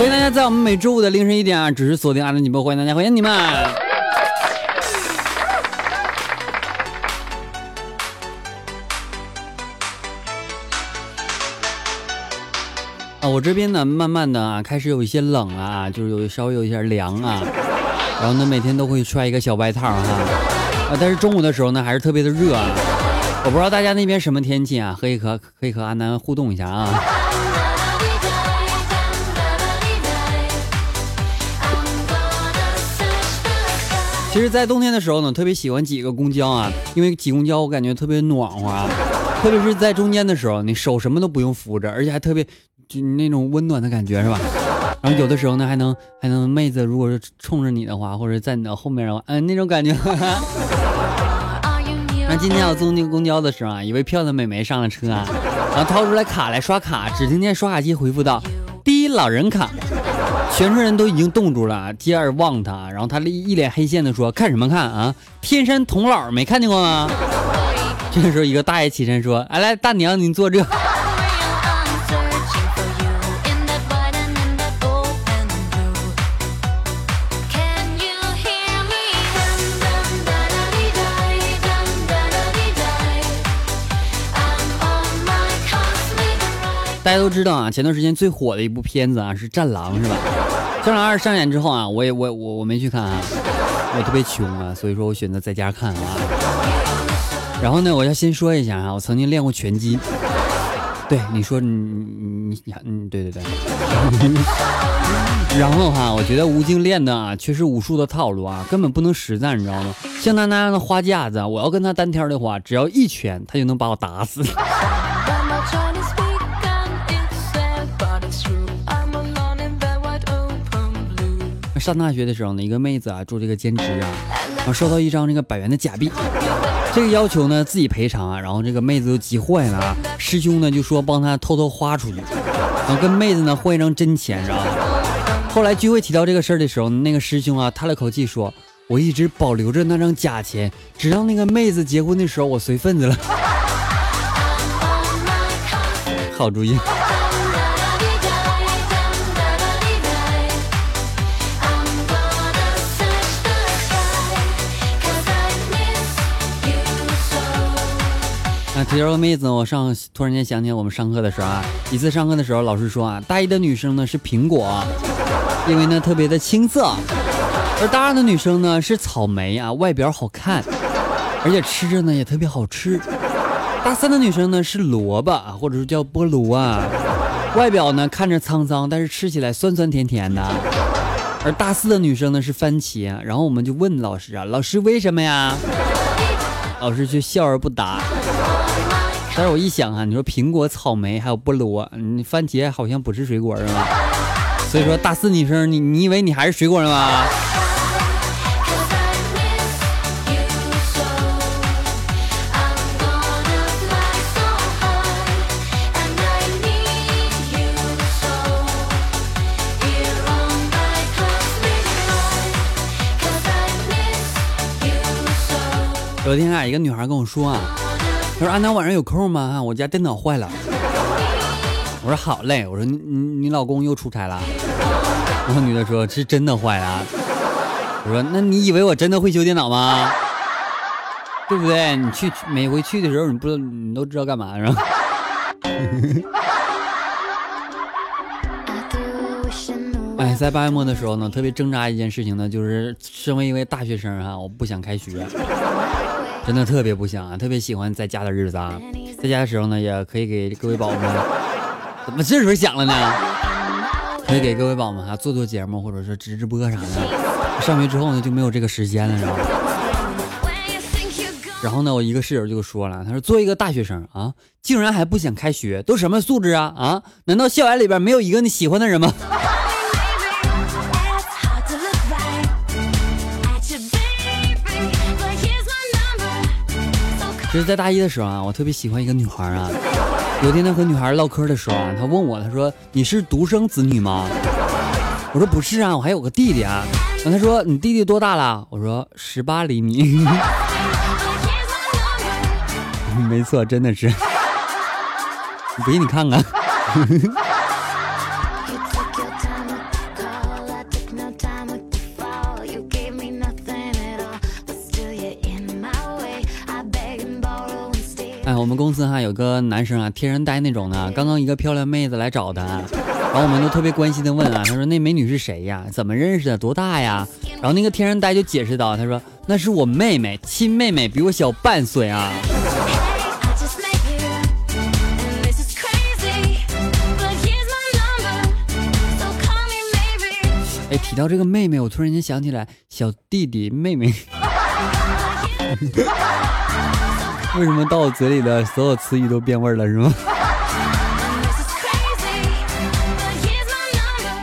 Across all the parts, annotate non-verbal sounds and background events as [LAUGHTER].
欢迎大家在我们每周五的凌晨一点啊，准时锁定阿南节目，欢迎大家，欢迎你们。啊，我这边呢，慢慢的啊，开始有一些冷啊，就是有稍微有一些凉啊，然后呢，每天都会穿一个小外套哈，啊，但是中午的时候呢，还是特别的热啊。我不知道大家那边什么天气啊，可以和可以和阿南互动一下啊。其实，在冬天的时候呢，特别喜欢挤个公交啊，因为挤公交我感觉特别暖和啊，特别是在中间的时候，你手什么都不用扶着，而且还特别就那种温暖的感觉，是吧？然后有的时候呢，还能还能妹子如果是冲着你的话，或者在你的后面的话，嗯，那种感觉。[LAUGHS] 那今天我坐那个公交的时候啊，一位漂亮美眉上了车啊，然后掏出来卡来刷卡，只听见刷卡机回复道：“第一老人卡。”全村人都已经冻住了，接着望他，然后他一脸黑线的说：“看什么看啊？天山童姥没看见过吗？” [LAUGHS] 这个时候，一个大爷起身说：“哎，来大娘，您坐这。[LAUGHS] ”大家都知道啊，前段时间最火的一部片子啊是《战狼》，是吧？《战狼二》上演之后啊，我也我我我没去看啊，我特别穷啊，所以说我选择在家看啊。然后呢，我要先说一下啊，我曾经练过拳击。对，你说你你你嗯，对对对。[LAUGHS] 然后哈，我觉得吴京练的啊，却是武术的套路啊，根本不能实战，你知道吗？像他那样的花架子，我要跟他单挑的话，只要一拳，他就能把我打死。[LAUGHS] 上大学的时候呢，一个妹子啊做这个兼职啊，然后收到一张这个百元的假币，这个要求呢自己赔偿啊，然后这个妹子就急坏了啊，师兄呢就说帮他偷偷花出去，然后跟妹子呢换一张真钱，然后？后来聚会提到这个事儿的时候，那个师兄啊叹了口气说：“我一直保留着那张假钱，直到那个妹子结婚的时候我随份子了。[LAUGHS] ”好主意。提到个妹子，我上突然间想起我们上课的时候啊，一次上课的时候，老师说啊，大一的女生呢是苹果，因为呢特别的青涩，而大二的女生呢是草莓啊，外表好看，而且吃着呢也特别好吃。大三的女生呢是萝卜啊，或者是叫菠萝啊，外表呢看着沧桑，但是吃起来酸酸甜甜的。而大四的女生呢是番茄，然后我们就问老师啊，老师为什么呀？老师却笑而不答。但是我一想啊，你说苹果、草莓还有菠萝，你番茄好像不是水果是吧？所以说大四女生，你你以为你还是水果呢吗？昨天啊，一个女孩跟我说啊。他说：“安南晚上有空吗？我家电脑坏了。”我说：“好嘞。”我说：“你你你老公又出差了？”然后女的说：“是真的坏了。”我说：“那你以为我真的会修电脑吗？对不对？你去每回去的时候，你不知道你都知道干嘛是吧？” [LAUGHS] 哎，在八月末的时候呢，特别挣扎一件事情呢，就是身为一位大学生哈，我不想开学。真的特别不想啊，特别喜欢在家的日子啊，在家的时候呢，也可以给各位宝宝们，怎么这时候想了呢？可以给各位宝宝们哈做做节目，或者说直直播啥的。上学之后呢，就没有这个时间了，知道吗？然后呢，我一个室友就说了，他说：“作为一个大学生啊，竟然还不想开学，都什么素质啊啊？难道校园里边没有一个你喜欢的人吗？”就是在大一的时候啊，我特别喜欢一个女孩啊。有天呢和女孩唠嗑的时候啊，她问我，她说你是独生子女吗？我说不是啊，我还有个弟弟啊。然后她说你弟弟多大了？我说十八厘米。[LAUGHS] 没错，真的是。[LAUGHS] 不信你看看。公司哈有个男生啊，天然呆那种的，刚刚一个漂亮妹子来找他，然后我们都特别关心的问啊，他说那美女是谁呀？怎么认识的？多大呀？然后那个天然呆就解释道，他说那是我妹妹，亲妹妹，比我小半岁啊。哎，提到这个妹妹，我突然间想起来小弟弟妹妹。[LAUGHS] 为什么到我嘴里的所有词语都变味了，是吗？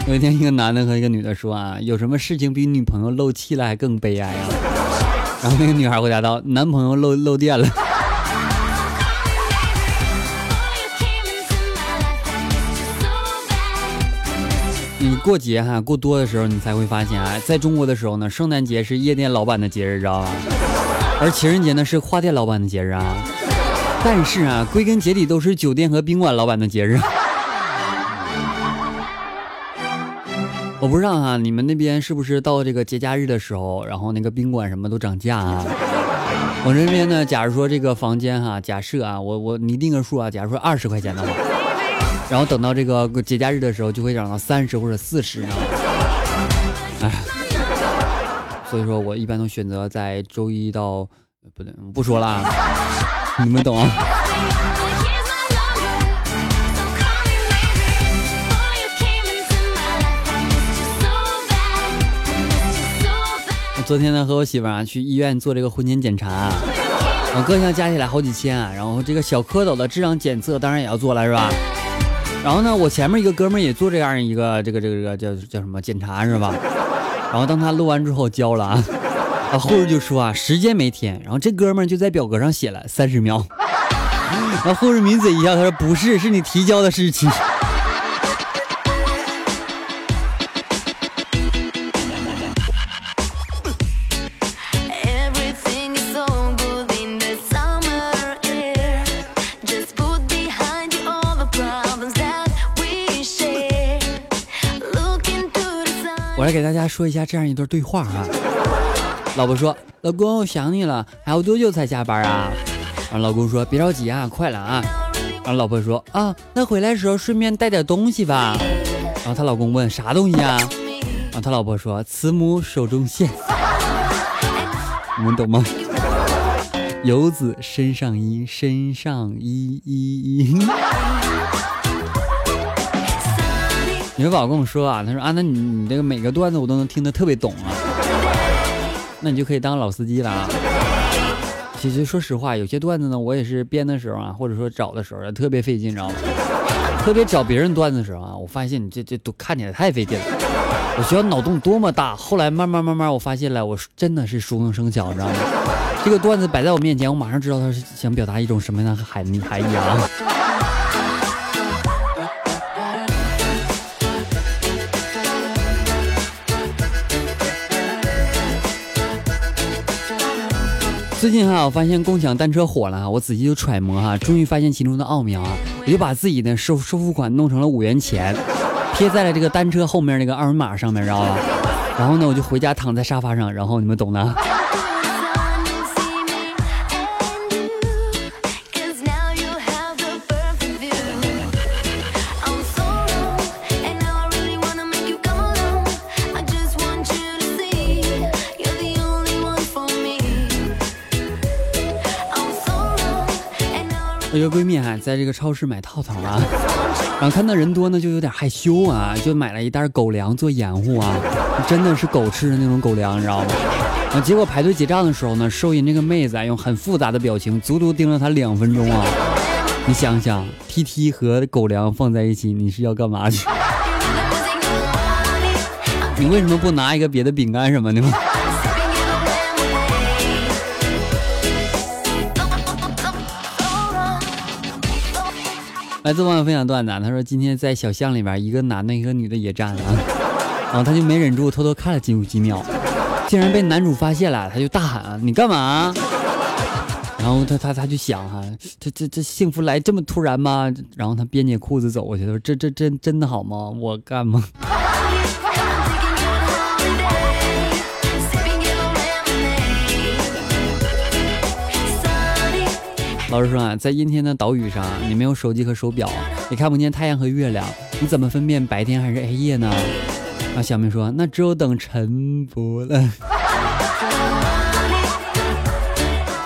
有一天，一个男的和一个女的说啊，有什么事情比女朋友漏气了还更悲哀啊？然后那个女孩回答道，男朋友漏漏电了。[LAUGHS] 你过节哈过多的时候，你才会发现啊，在中国的时候呢，圣诞节是夜店老板的节日，知道吧？而情人节呢是花店老板的节日啊。但是啊，归根结底都是酒店和宾馆老板的节日。[LAUGHS] 我不知道哈，你们那边是不是到这个节假日的时候，然后那个宾馆什么都涨价啊？我这边呢，假如说这个房间哈，假设啊，我我你定个数啊，假如说二十块钱的话。然后等到这个节假日的时候，就会涨到三十或者四十呢。哎，所以说我一般都选择在周一到，不对，不说了，你们懂。我 [LAUGHS] 昨天呢和我媳妇啊去医院做这个婚前检查，啊各项加起来好几千，然后这个小蝌蚪的质量检测当然也要做了，是吧？然后呢，我前面一个哥们儿也做这样一个这个这个这个叫叫什么检查是吧？然后当他录完之后交了啊，啊护士就说啊时间没填，然后这哥们就在表格上写了三十秒，然后护士抿嘴一笑，他说不是，是你提交的日期。大家说一下这样一段对话啊。老婆说：“老公，我想你了，还有多久才下班啊？”然后老公说：“别着急啊，快了啊。”然后老婆说：“啊，那回来的时候顺便带点东西吧。”然后她老公问：“啥东西啊？”然后他老婆说：“慈母手中线。”你们懂吗？游子身上衣，身上衣衣衣。女宝跟我说啊，他说啊，那你你这个每个段子我都能听得特别懂啊，那你就可以当老司机了啊。其实说实话，有些段子呢，我也是编的时候啊，或者说找的时候特别费劲，你知道吗？特别找别人段子的时候啊，我发现你这这都看起来太费劲了，我需要脑洞多么大。后来慢慢慢慢，我发现了，我真的是熟能生巧，你知道吗？这个段子摆在我面前，我马上知道他是想表达一种什么样的含含义啊。最近哈，我发现共享单车火了，我仔细就揣摩哈，终于发现其中的奥妙啊！我就把自己的收收付款弄成了五元钱，[LAUGHS] 贴在了这个单车后面那个二维码上面，知道吧？然后呢，我就回家躺在沙发上，然后你们懂的。一个闺蜜哈，在这个超市买套套啊，然后看到人多呢，就有点害羞啊，就买了一袋狗粮做掩护啊，真的是狗吃的那种狗粮，你知道吗？啊，结果排队结账的时候呢，收银这个妹子啊，用很复杂的表情，足足盯了他两分钟啊。你想想，T T 和狗粮放在一起，你是要干嘛去？[LAUGHS] 你为什么不拿一个别的饼干什么的吗？来自网友分享段子，他说今天在小巷里边，一个男的，一个女的也站了，然后他就没忍住，偷偷看了几几秒，竟然被男主发现了，他就大喊，你干嘛？[LAUGHS] 然后他他他就想哈，这这这幸福来这么突然吗？然后他边解裤子走过去，他说这这真真的好吗？我干吗？[LAUGHS] 老师说啊，在阴天的岛屿上，你没有手机和手表，也看不见太阳和月亮，你怎么分辨白天还是黑夜呢？啊，小明说，那只有等晨勃了。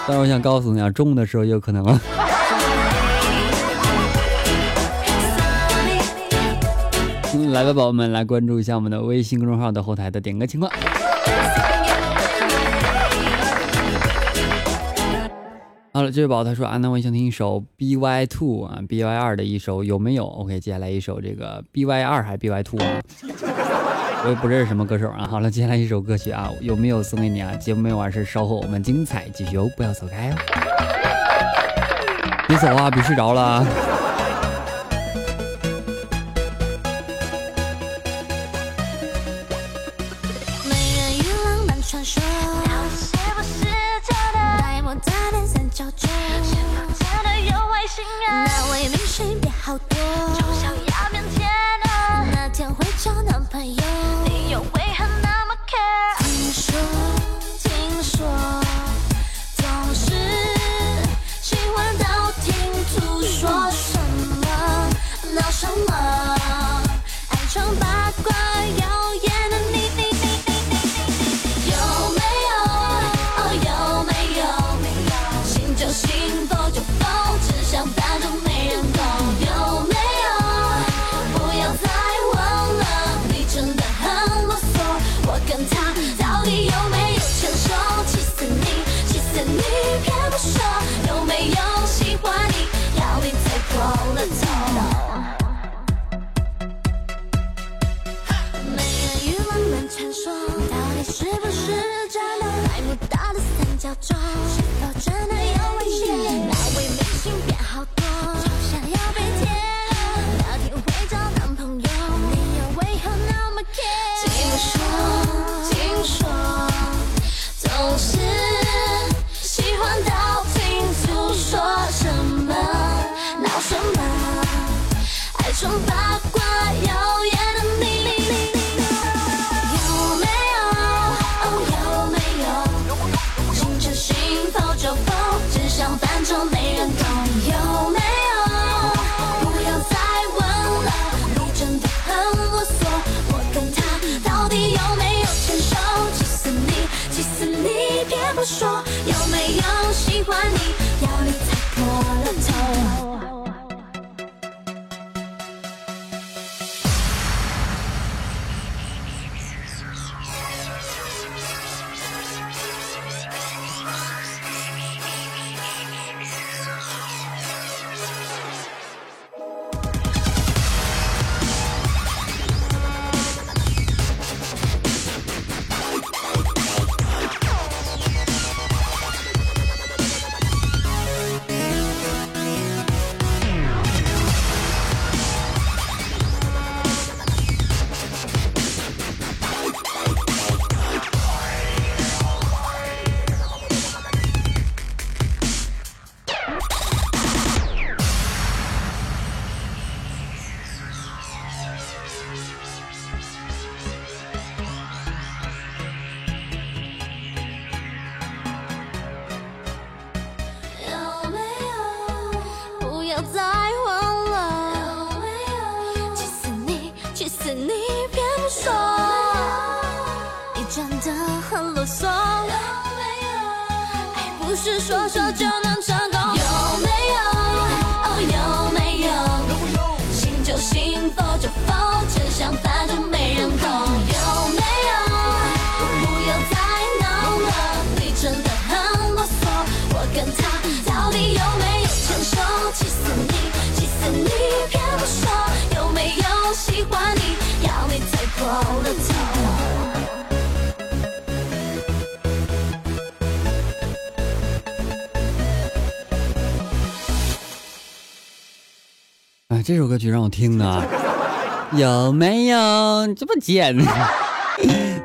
但是我想告诉你啊，中午的时候也有可能啊。[LAUGHS] 来吧，宝宝们，来关注一下我们的微信公众号的后台的点歌情况。好了，这位宝他说啊，那我想听一首 B Y Two 啊，B Y 二的一首有没有？OK，接下来一首这个 B Y 二还是 B Y Two 啊？我也不认识什么歌手啊。好了，接下来一首歌曲啊，有没有送给你啊？节目没完事，稍后我们精彩继续哦，不要走开哦，别走啊，别睡着了。是小众是否真的有外星人那位明星变好多。丑小鸭腼腆啊那天会交男朋友。八卦谣言的你你你你你有没有有没有心存心浮着疯真相反正没人懂有没有不要再问了你真的很啰嗦我跟他到底有没有牵手其死你其死你别不说有没有喜欢你？是说说就这首歌曲让我听的，有没有这么贱？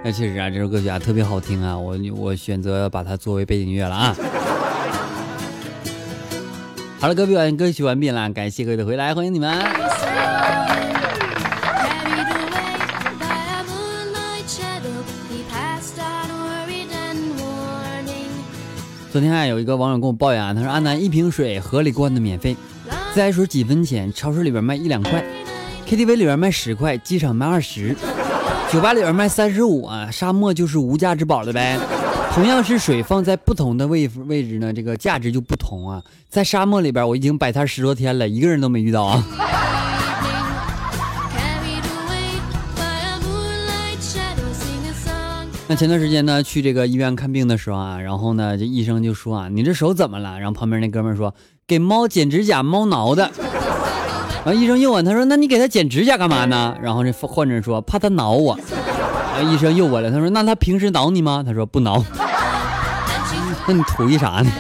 那确实啊，这首歌曲啊特别好听啊，我我选择把它作为背景音乐了啊。好了，歌曲完歌曲完毕了，感谢各位的回来，欢迎你们。昨天啊，有一个网友跟我抱怨啊，他说阿南一瓶水河里灌的免费，自来水几分钱，超市里边卖一两块，KTV 里边卖十块，机场卖二十，酒吧里边卖三十五啊，沙漠就是无价之宝了呗。同样是水，放在不同的位位置呢，这个价值就不同啊。在沙漠里边，我已经摆摊十多天了，一个人都没遇到啊。那前段时间呢，去这个医院看病的时候啊，然后呢，这医生就说啊，你这手怎么了？然后旁边那哥们说，给猫剪指甲，猫挠的。[LAUGHS] 然后医生又问他说，那你给他剪指甲干嘛呢？然后这患者说，怕他挠我。然后医生又问了，他说，那他平时挠你吗？他说不挠。[LAUGHS] 那你图一啥呢？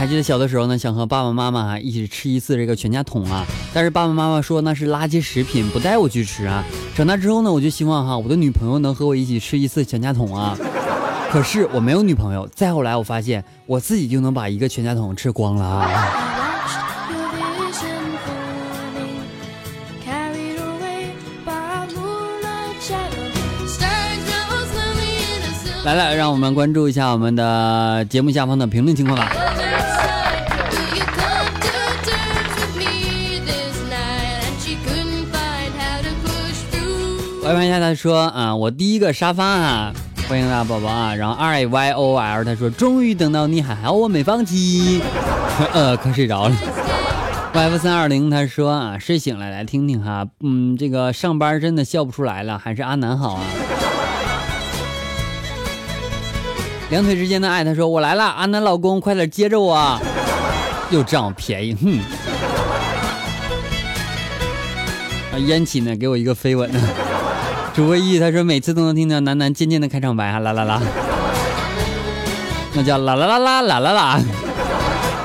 还记得小的时候呢，想和爸爸妈妈一起吃一次这个全家桶啊，但是爸爸妈妈说那是垃圾食品，不带我去吃啊。长大之后呢，我就希望哈我的女朋友能和我一起吃一次全家桶啊。可是我没有女朋友，再后来我发现我自己就能把一个全家桶吃光了啊。I watched your vision forming, carried away by a moonlight shadow. Stars grow slowly in a silver 来了，让我们关注一下我们的节目下方的评论情况吧。Y Y 一下他说啊，我第一个沙发啊，欢迎大宝宝啊。然后 R Y O L 他说终于等到你，还好我没放弃。[LAUGHS] 呃，快睡着了。Y F 三二零他说啊，睡醒了来听听哈，嗯，这个上班真的笑不出来了，还是阿南好啊。两腿之间的爱，他说我来了，阿南老公快点接着我，又占我便宜，哼。啊，烟起呢，给我一个飞吻。主播一他说每次都能听到楠楠渐渐的开场白哈啦啦啦，那叫啦啦啦啦啦啦啦。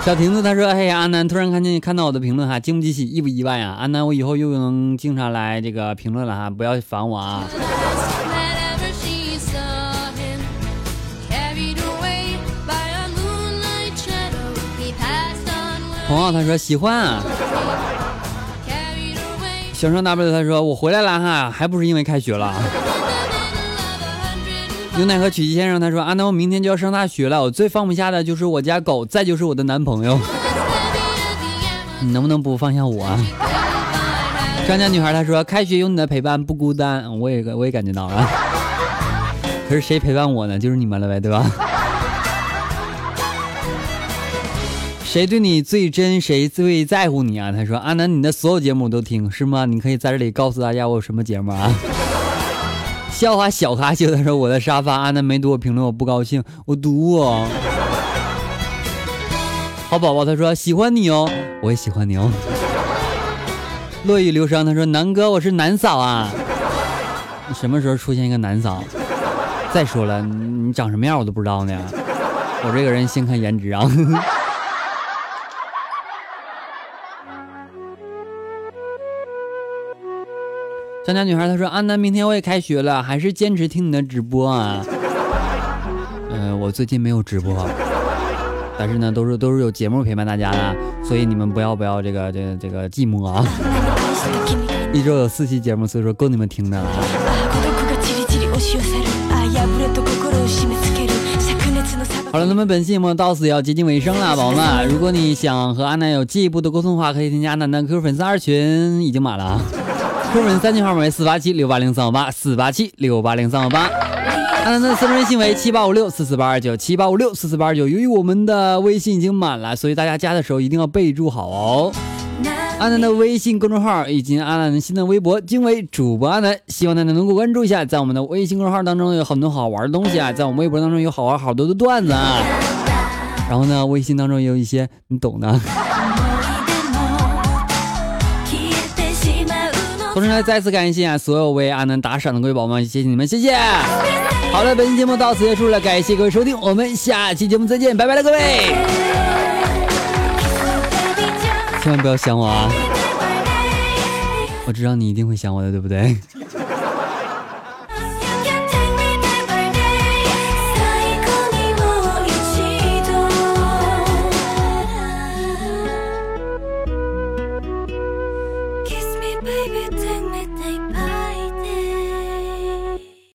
小亭子他说：“嘿，阿南，突然看见看到我的评论哈，惊不惊喜，意不意外啊？阿南，我以后又能经常来这个评论了哈，不要烦我啊。朋友他说喜欢啊。小双 W 他说我回来了哈，还不是因为开学了。牛奶和曲奇先生他说阿南，我明天就要上大学了，我最放不下的就是我家狗，再就是我的男朋友 [LAUGHS] 你能不能不放下我啊张家女孩她说：“开学有你的陪伴不孤单。”我也我也感觉到了。可是谁陪伴我呢？就是你们了呗，对吧？谁对你最真，谁最在乎你啊？他说：“阿南，你的所有节目我都听，是吗？你可以在这里告诉大家我有什么节目啊？” [LAUGHS] 笑话小哈啾他说：“我的沙发，阿南没读我评论，我不高兴，我读我。”好宝宝他说：“喜欢你哦，我也喜欢你哦。”落雨流伤，他说：“南哥，我是南嫂啊，你什么时候出现一个南嫂？再说了，你长什么样我都不知道呢。我这个人先看颜值啊。”江家女孩她说：“安南，明天我也开学了，还是坚持听你的直播啊。”嗯、[LAUGHS] 我最近没有直播，但是呢，都是都是有节目陪伴大家的，所以你们不要不要这个这个这个寂寞啊。[LAUGHS] 一周有四期节目，所以说够你们听的了啊。[LAUGHS] 孤独がチリチリ押し寄せるあ破れと心を締め付ける灼熱の砂漠好了，那么本期节目到此也要接近尾声了，宝宝们。如果你想和阿南有进一步的沟通的话，可以添加阿南的 QQ 粉丝二群，已经满了 啊。QQ 粉丝三群号码为四八七六八零三五八四八七六八零三五八。阿南的私人微信为七八五六四四八二九七八五六四四八二九。由于我们的微信已经满了，所以大家加的时候一定要备注好哦。阿南的微信公众号以及阿南的新的微博均为主播阿南，希望大家能够关注一下。在我们的微信公众号当中有很多好玩的东西啊，在我们微博当中有好玩好多的段子啊。然后呢，微信当中也有一些你懂的。同时呢，再次感谢啊所有为阿南打赏的各位宝宝们，谢谢你们，谢谢。好了，本期节目到此结束了，感谢各位收听，我们下期节目再见，拜拜了各位。千万不要想我啊！我知道你一定会想我的，对不对？